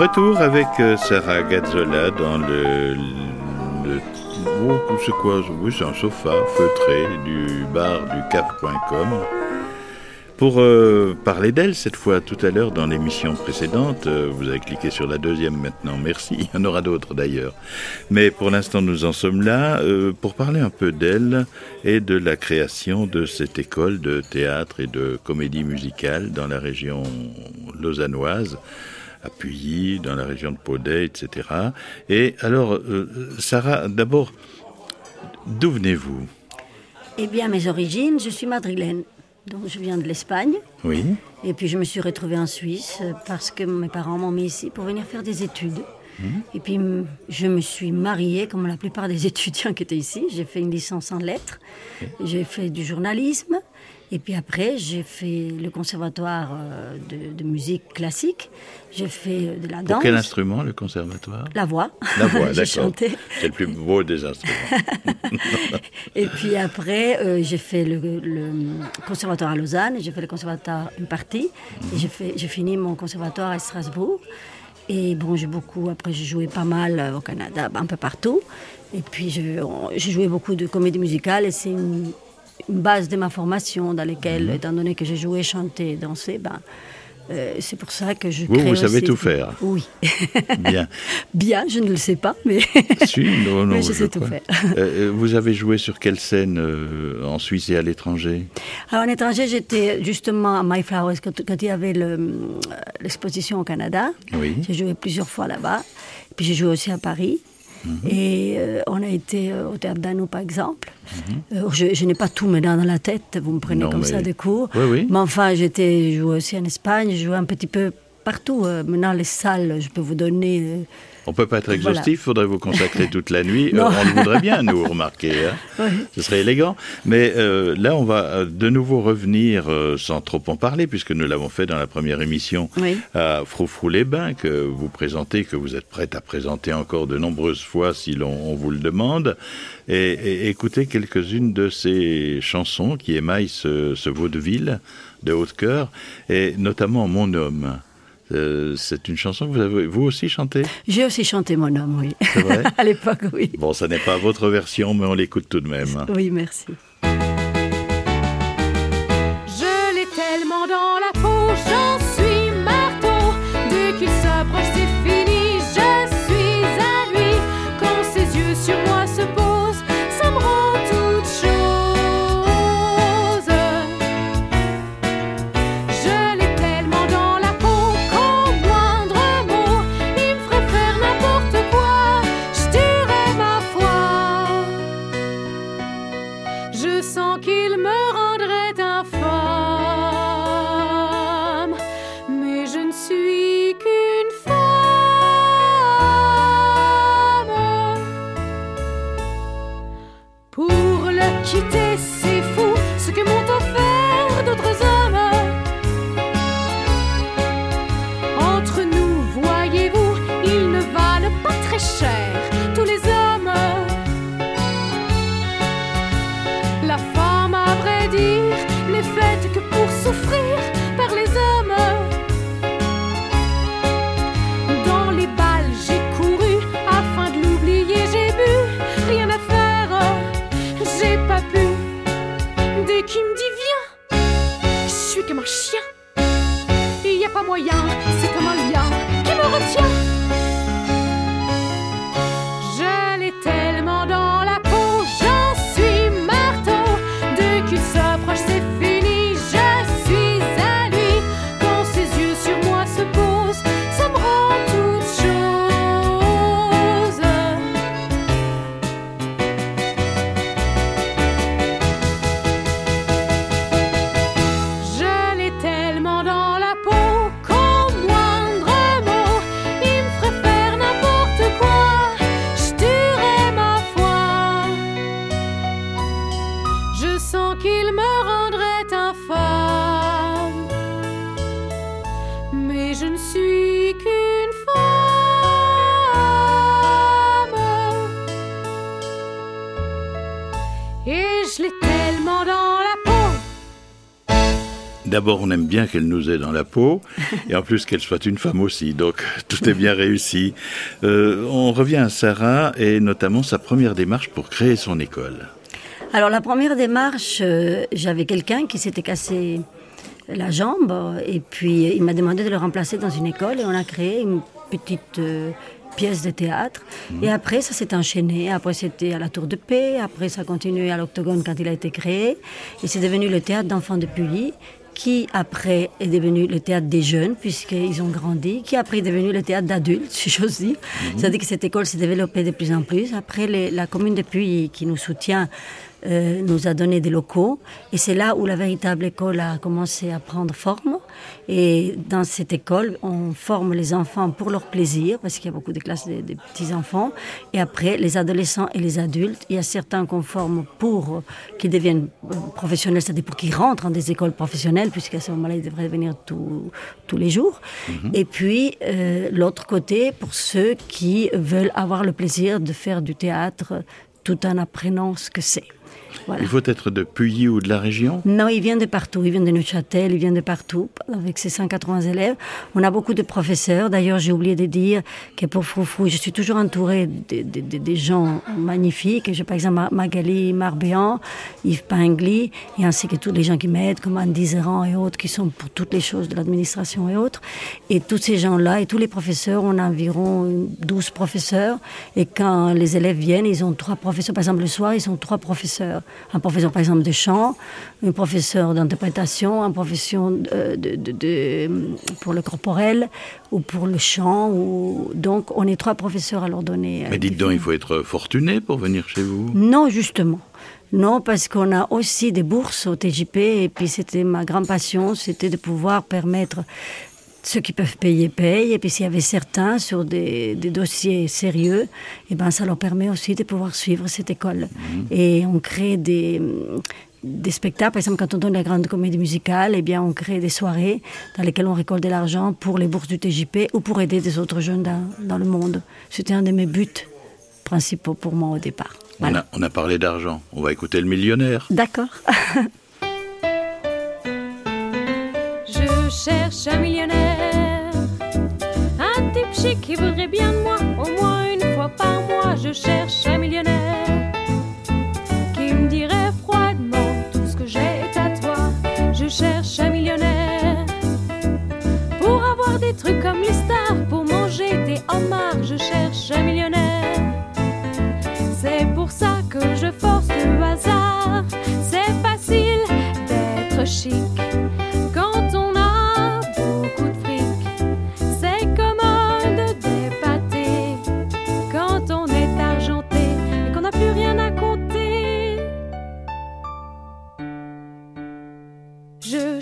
Retour avec euh, Sarah Gazzola dans le. le oh, c'est quoi Oui, c'est un sofa feutré du bar du cap.com. Pour euh, parler d'elle cette fois, tout à l'heure dans l'émission précédente, euh, vous avez cliqué sur la deuxième maintenant, merci, il y en aura d'autres d'ailleurs. Mais pour l'instant nous en sommes là pour parler un peu d'elle et de la création de cette école de théâtre et de comédie musicale dans la région lausannoise à Puyi, dans la région de Podey, etc. Et alors, Sarah, d'abord, d'où venez-vous? Eh bien, mes origines, je suis madrilène. Donc je viens de l'Espagne. Oui. Et puis je me suis retrouvée en Suisse euh, parce que mes parents m'ont mis ici pour venir faire des études. Mhm. Et puis je me suis mariée comme la plupart des étudiants qui étaient ici. J'ai fait une licence en lettres. J'ai fait du journalisme. Et puis après, j'ai fait le conservatoire euh, de, musique classique. J'ai fait euh, de la danse. Pour quel instrument, le conservatoire? La voix. La voix, d'accord. C'est le plus beau des instruments. et puis après, euh, j'ai fait le, conservatoire à Lausanne, j'ai fait le conservatoire une partie, et j'ai fini mon conservatoire à Strasbourg. Et bon, j'ai beaucoup, après j'ai joué pas mal au Canada, un peu partout. Et puis j'ai joué beaucoup de comédie musicale et c'est une une base de ma formation dans laquelle, mhm. étant donné que j'ai joué, chanté, dansé, ben, euh, c'est pour ça que je vous, Vous savez tout faire Oui. Bien. Bien, je ne le sais pas, mais, si, non, non, mais je, sais tout faire. Euh, euh, vous avez joué sur quelle scène en Suisse et à l'étranger? Alors, en étranger, j'étais justement à My Flowers quand, quand il y avait l'exposition au Canada. Oui. J'ai joué plusieurs fois là-bas. Puis j'ai joué aussi à Paris. Mhm. Et euh, on a été euh, au théâtre d'Anneau, par exemple. Mhm. Euh, je, n'ai pas tout maintenant dans la tête, vous me prenez comme ça des cours. Oui, Mais enfin, j'étais joué aussi en Espagne, j'ai joué un petit peu partout. maintenant, les salles, je peux vous donner on ne peut pas être exhaustif, il faudrait vous consacrer toute la nuit. Euh, on le voudrait bien, nous, remarquer. Hein. Ce serait élégant. Mais euh, là, on va euh, de nouveau revenir, sans trop en parler, puisque nous l'avons fait dans la première émission, à Froufrou-les-Bains, que vous présentez, que vous êtes prête à présenter encore de nombreuses fois si l'on vous le demande. Et, écoutez quelques-unes de ces chansons qui émaillent ce, ce vaudeville de haute cœur, et notamment Mon homme. Euh, c'est une chanson que vous avez vous aussi chanté J'ai aussi chanté Mon homme, oui. C'est vrai? À l'époque, oui. Bon, ça n'est pas votre version, mais on l'écoute tout de même. Oui, merci. she tastes comme un chien. Il n'y a pas moyen, D'abord, on aime bien qu'elle nous ait dans la peau, et en plus qu'elle soit une femme aussi, donc tout est bien réussi. Euh, on revient à Sarah, et notamment sa première démarche pour créer son école. Alors la première démarche, euh, j'avais quelqu'un qui s'était cassé la jambe, et puis il m'a demandé de le remplacer dans une école, et on a créé une petite... Euh, pièce de théâtre. Et après, ça s'est enchaîné. Après, c'était à la Tour de Paix. Après, ça a continué à l'Octogone quand il a été créé. Et c'est devenu le théâtre d'enfants de Puy qui après est devenu le théâtre des jeunes, puisqu'ils ont grandi, qui après est devenu le théâtre d'adultes, si j'ose dire. Mhm. C'est-à-dire que cette école s'est développée de plus en plus. Après, la commune de Puy, qui nous soutient, euh, nous a donné des locaux. Et c'est là où la véritable école a commencé à prendre forme. Et dans cette école, on forme les enfants pour leur plaisir, parce qu'il y a beaucoup de classes de, petits-enfants. Et après, les adolescents et les adultes, il y a certains qu'on forme pour euh, qu'ils deviennent euh, professionnels, c'est-à-dire pour qu'ils rentrent dans des écoles professionnelles, puisqu'à ce moment-là, ils devraient venir tous les jours. Mhm. Et puis, l'autre côté, pour ceux qui veulent avoir le plaisir de faire du théâtre tout en apprenant ce que c'est. Il faut être de Puyi ou de la région Non, il vient de partout. Il vient de Neuchâtel, il vient de partout, avec ses 180 élèves. On a beaucoup de professeurs. D'ailleurs, j'ai oublié de dire que pour Froufrou, je suis toujours entourée de, gens magnifiques. J'ai par exemple Magali Marbéan, Yves Pingli, et ainsi que tous les gens qui m'aident, comme Anne Dizeran et autres, qui sont pour toutes les choses de l'administration et autres. Et tous ces gens-là, et tous les professeurs, on a environ 12 professeurs. Et quand les élèves viennent, ils ont trois professeurs. Par exemple, le soir, ils ont trois professeurs un professeur par exemple de chant, un professeur d'interprétation, un professeur de, pour le corporel ou pour le chant. Ou... Donc on est trois professeurs à leur donner. Euh, Mais dites donc, il faut être fortuné pour venir chez vous Non, justement. Non, parce qu'on a aussi des bourses au TJP et puis c'était ma grande passion, c'était de pouvoir permettre ceux qui peuvent payer payent. Et puis s'il y avait certains sur des, dossiers sérieux, et eh ben ça leur permet aussi de pouvoir suivre cette école. Mhm. Et on crée des, des spectacles. Par exemple, quand on donne la grande comédie musicale, eh bien, on crée des soirées dans lesquelles on récolte de l'argent pour les bourses du TJP ou pour aider des autres jeunes dans, dans le monde. C'était un de mes buts principaux pour moi au départ. On, a, on a parlé d'argent. On va écouter le millionnaire. D'accord. cherche un millionnaire, un type chic qui voudrait bien de moi, au moins une fois par mois. Je cherche Je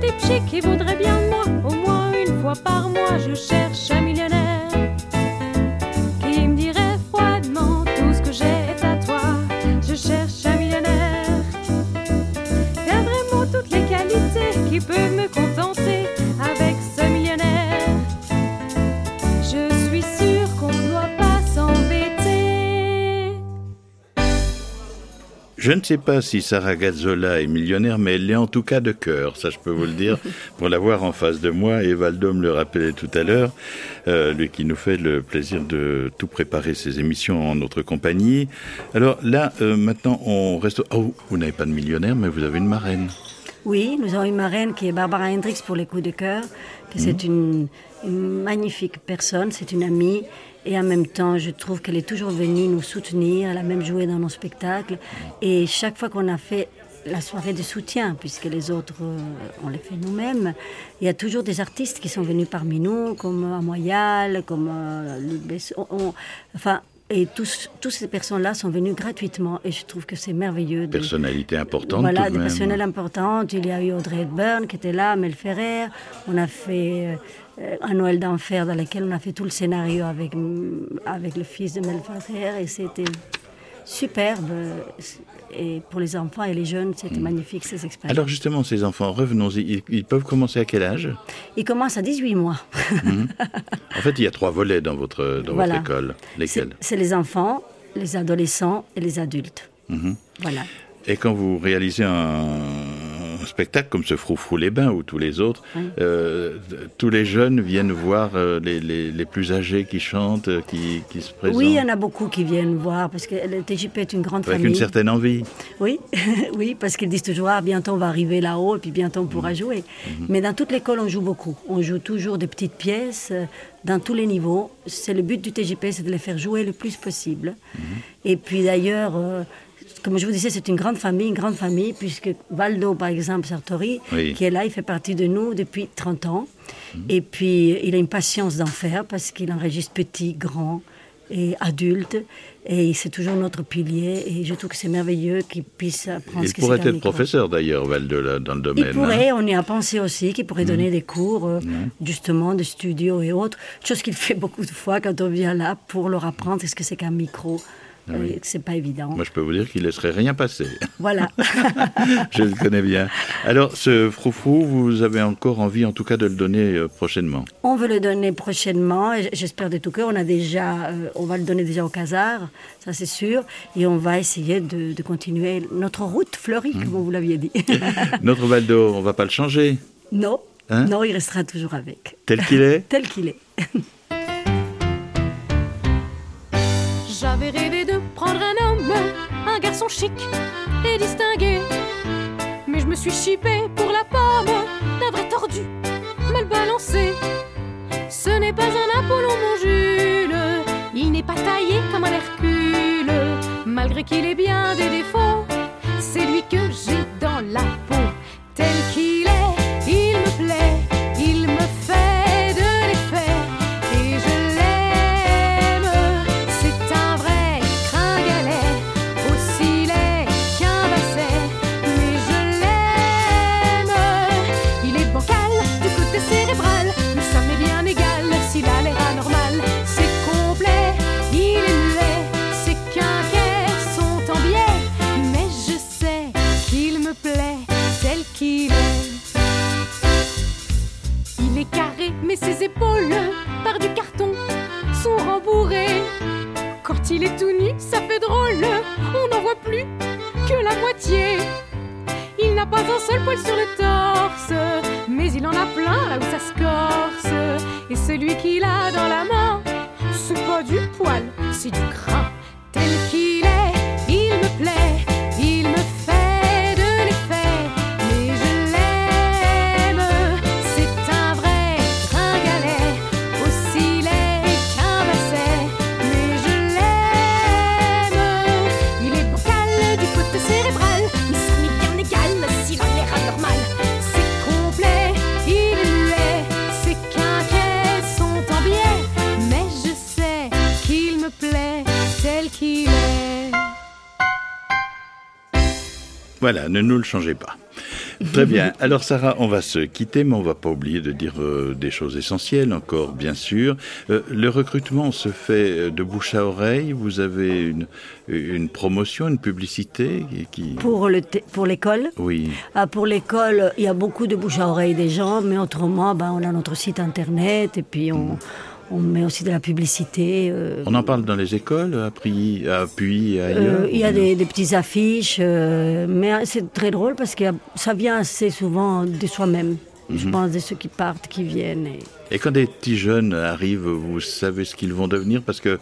des psy qui voudraient bien moi. Au moins une fois par mois, je cherche ne sais pas si Sarah Gazzola est millionnaire, mais elle l'est en tout cas de cœur, ça je peux vous le dire, pour l'avoir en face de moi. Et Valdom le rappelait tout à l'heure, euh, lui qui nous fait le plaisir de tout préparer ses émissions en notre compagnie. Alors là, euh, maintenant, on reste... Oh, vous n'avez pas de millionnaire, mais vous avez une marraine. Oui, nous avons une marraine qui est Barbara Hendricks pour les coups de cœur, que c'est une, une magnifique personne, c'est une amie et en même temps, je trouve qu'elle est toujours venue nous soutenir. Elle a même joué dans nos spectacles. Et chaque fois qu'on a fait la soirée de soutien, puisque les autres, euh, on les fait nous-mêmes. Il y a toujours des artistes qui sont venus parmi nous, comme Amoyal, comme euh, Luc Besson. enfin, Et tous, toutes ces personnes-là sont venues gratuitement et je trouve que c'est merveilleux. de- Personnalité importante voilà, tout de des personnels importantes. Il y a eu Audrey Hepburn qui était là, Mel Ferrer. On a fait euh, un Noël d'enfer dans lequel on a fait tout le scénario avec, avec le fils de Mel Ferrer et c'était superbe. Et pour les enfants et les jeunes, c'était magnifique ces expériences. Mm. Alors justement, ces enfants, revenons-y, ils, ils peuvent commencer à quel âge? Il commence à 18 mois. En fait, il y a trois volets dans votre, dans Voilà. votre école. Lesquels? c'est les enfants, les adolescents et les adultes. Mhm. Voilà. Et quand vous réalisez un spectacle comme ce Froufrou les Bains ou tous les autres, Oui. euh, tous les jeunes viennent voir euh, les, les- les plus âgés qui chantent, euh, qui, qui se présentent. Oui, il y en a beaucoup qui viennent voir parce que le TJP est une grande Avec famille. une certaine envie. Oui, oui, parce qu'ils disent toujours ah, bientôt on va arriver là-haut et puis bientôt on pourra jouer. Mais dans toute l'école, on joue beaucoup. On joue toujours des petites pièces dans tous les niveaux. C'est le but du TJP, c'est de les faire jouer le plus possible. Et puis d'ailleurs, euh, comme je vous disais, c'est une grande famille, une grande famille, puisque Valdo, par exemple, Sartori, Oui. qui est là, il fait partie de nous depuis 30 ans. Et puis, il a une patience d'en faire parce qu'il enregistre petit, grand et adulte. Et c'est toujours notre pilier. Et je trouve que c'est merveilleux qu'il puisse apprendre Il ce que pourrait être professeur d'ailleurs, Valde, dans le domaine. Il pourrait, hein. on y a pensé aussi, qu'il pourrait donner des cours, euh, justement, de studio et autres. Chose qu'il fait beaucoup de fois quand on vient là pour leur apprendre ce que c'est qu'un micro. Euh, que c'est pas évident. Moi, je peux vous dire qu'il ne laisserait rien passer. Voilà. je le connais bien. Alors, ce Froufrou, vous avez encore envie, en tout cas, de le donner euh, prochainement? On veut le donner prochainement, j'espère de tout cœur. On a déjà, euh, on va le donner déjà au Casar, ça c'est sûr, et on va essayer de, de continuer notre route fleurie, Mmh. comme vous l'aviez dit. Notre Valdo, on va pas le changer, non, Hein? Non, il restera toujours avec, tel qu'il est? tel qu'il est. un garçon chic et distingué. Mais je me suis chipé pour la pomme d'un vrai tordu, mal balancé. Ce n'est pas un Apollon, mon Jules. Il n'est pas taillé comme un Hercule. Malgré qu'il ait bien des défauts, c'est lui que j'ai dans la peau. N'a pas un seul poil sur le torse, mais il en a plein là où ça se corse. Et celui qu'il a dans la main, c'est pas du poil, c'est du gras. Qu'il est. Voilà, ne nous le changez pas. Très bien. Alors Sarah, on va se quitter, mais on va pas oublier de dire euh, des choses essentielles encore, bien sûr. Euh, le recrutement se fait euh, de bouche à oreille. Vous avez une, une promotion, une publicité qui... Pour le pour l'école, Oui. Ah, pour l'école, il y a beaucoup de bouche à oreille des gens, mais autrement, ben, on a notre site internet et puis on, on met aussi de la publicité. euh, On en parle dans les écoles, à Puy, à Puy et ailleurs Euh, il y a des, des petites affiches, euh, mais c'est très drôle parce que ça vient assez souvent de soi-même. Je pense de ceux qui partent, qui viennent. et- Et quand des petits jeunes arrivent, vous savez ce qu'ils vont devenir? Parce que,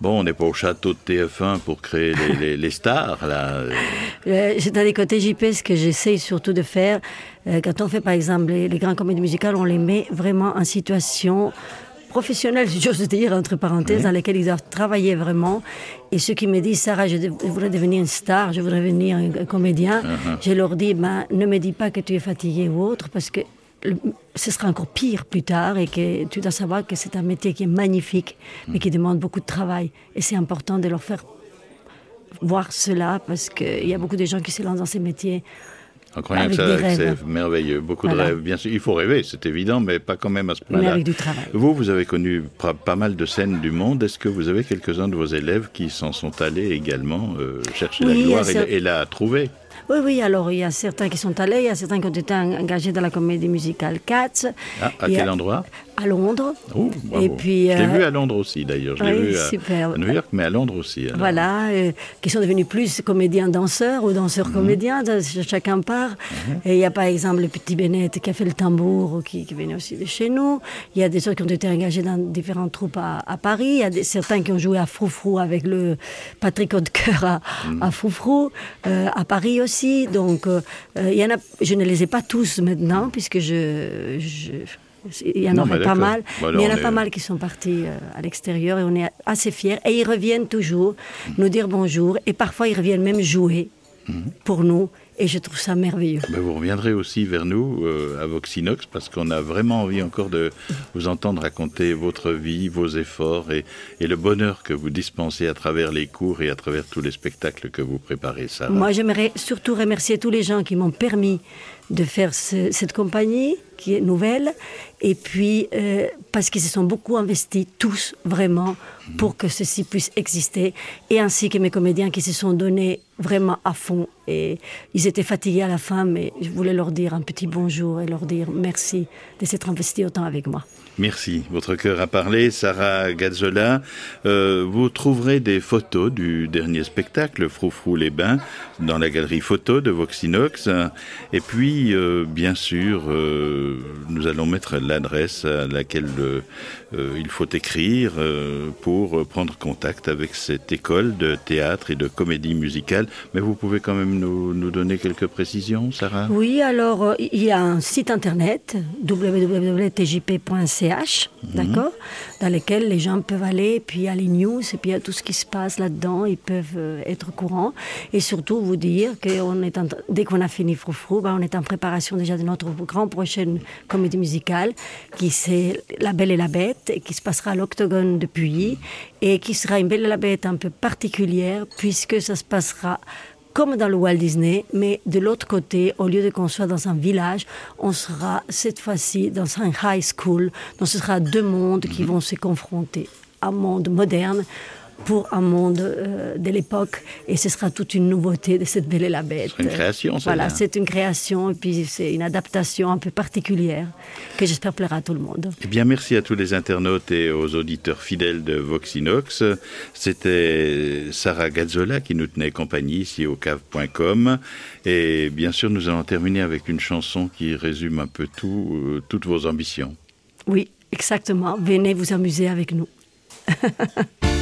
bon, on n'est pas au château de TF1 pour créer les, les- les stars, là. Euh, C'est-à-dire côté JP, ce que j'essaye surtout de faire, euh, quand on fait par exemple les, les grandes comédies musicales, on les met vraiment en situation professionnelle, si j'ose dire, entre parenthèses, dans lesquelles ils doivent travailler vraiment. Et ceux qui me disent, Sarah, je, voudrais devenir une star, je voudrais devenir un, un comédien, je leur dis, ben, ne me dis pas que tu es fatigué ou autre, parce que ce sera encore pire plus tard et que tu dois savoir que c'est un métier qui est magnifique, mais qui demande beaucoup de travail. Et c'est important de leur faire voir cela parce qu'il y a beaucoup de gens qui se lancent dans ces métiers. Que c'est merveilleux, beaucoup de rêves. Bien sûr, il faut rêver, c'est évident, mais pas quand même à ce point-là. Avec du travail. Vous, vous avez connu pas mal de scènes du monde. Est-ce que vous avez quelques-uns de vos élèves qui s'en sont allés également euh, chercher la gloire et, et la trouver? Oui, oui, alors il y a certains qui sont allés, il y a certains qui ont été engagés dans la comédie musicale Cats. Ah, à quel endroit? À Londres. Oh, et puis, je l'ai vu à Londres aussi d'ailleurs. Je l'ai vu à, New York, mais à Londres aussi. Voilà, euh, qui sont devenus plus comédiens-danseurs ou danseurs-comédiens, mhm. chacun part. Mhm. Et il y a par exemple le petit Bennett qui a fait le tambour, qui, qui venait aussi de chez nous. Il y a des autres qui ont été engagés dans différentes troupes à, Paris. Il y a des, certains qui ont joué à Froufrou avec le Patrick Haudecoeur à, mhm. à Froufrou, euh, à Paris aussi. Donc, euh, il y en a, je ne les ai pas tous maintenant, puisque je, je il y en a pas mal, mais il y en a pas mal qui sont partis euh, à l'extérieur et on est assez fiers. Et ils reviennent toujours nous dire bonjour et parfois ils reviennent même jouer mhm. pour nous. Et je trouve ça merveilleux. Ben, vous reviendrez aussi vers nous euh, à Voxinox parce qu'on a vraiment envie encore de vous entendre raconter votre vie, vos efforts et, et, le bonheur que vous dispensez à travers les cours et à travers tous les spectacles que vous préparez. Ça. Moi, j'aimerais surtout remercier tous les gens qui m'ont permis de faire cette compagnie qui est nouvelle, et puis euh, parce qu'ils se sont beaucoup investis, tous vraiment, pour que ceci puisse exister, et ainsi que mes comédiens qui se sont donnés vraiment à fond, et ils étaient fatigués à la fin, mais je voulais leur dire un petit bonjour et leur dire merci de s'être investis autant avec moi. Merci. Votre cœur a parlé, Sarah Gazzola. Euh, vous trouverez des photos du dernier spectacle, Froufrou les Bains, dans la galerie photo de Voxinox. Et puis, euh, bien sûr, euh, nous allons mettre l'adresse à laquelle euh, il faut écrire euh, pour prendre contact avec cette école de théâtre et de comédie musicale. Mais vous pouvez quand même nous, nous donner quelques précisions, Sarah? Oui, alors il y a un site internet www.tjp.ca Mhm. d'accord Dans lesquels les gens peuvent aller, puis il y a les news, et puis il y a tout ce qui se passe là-dedans, ils peuvent euh, être au courant. Et surtout vous dire que est dès qu'on a fini Froufrou, ben, on est en préparation déjà de notre grande prochaine comédie musicale, qui c'est La Belle et la Bête, qui se passera à l'Octogone depuis, et qui sera une Belle et la Bête un peu particulière, puisque ça se passera comme dans le Walt Disney, mais de l'autre côté, au lieu de qu'on soit dans un village, on sera cette fois-ci dans un high school. Donc ce sera deux mondes qui mhm. vont se confronter. Un monde moderne pour un monde euh, de l'époque et ce sera toute une nouveauté de cette Belle et la Bête. C'est une création, Voilà, c'est une création et puis c'est une adaptation un peu particulière que j'espère plaira à tout le monde. Eh bien, merci à tous les internautes et aux auditeurs fidèles de Voxinox. C'était Sarah Gazzola qui nous tenait compagnie ici au cave.com et bien sûr, nous allons terminer avec une chanson qui résume un peu tout, euh, toutes vos ambitions. Oui, exactement. Venez vous amuser avec nous.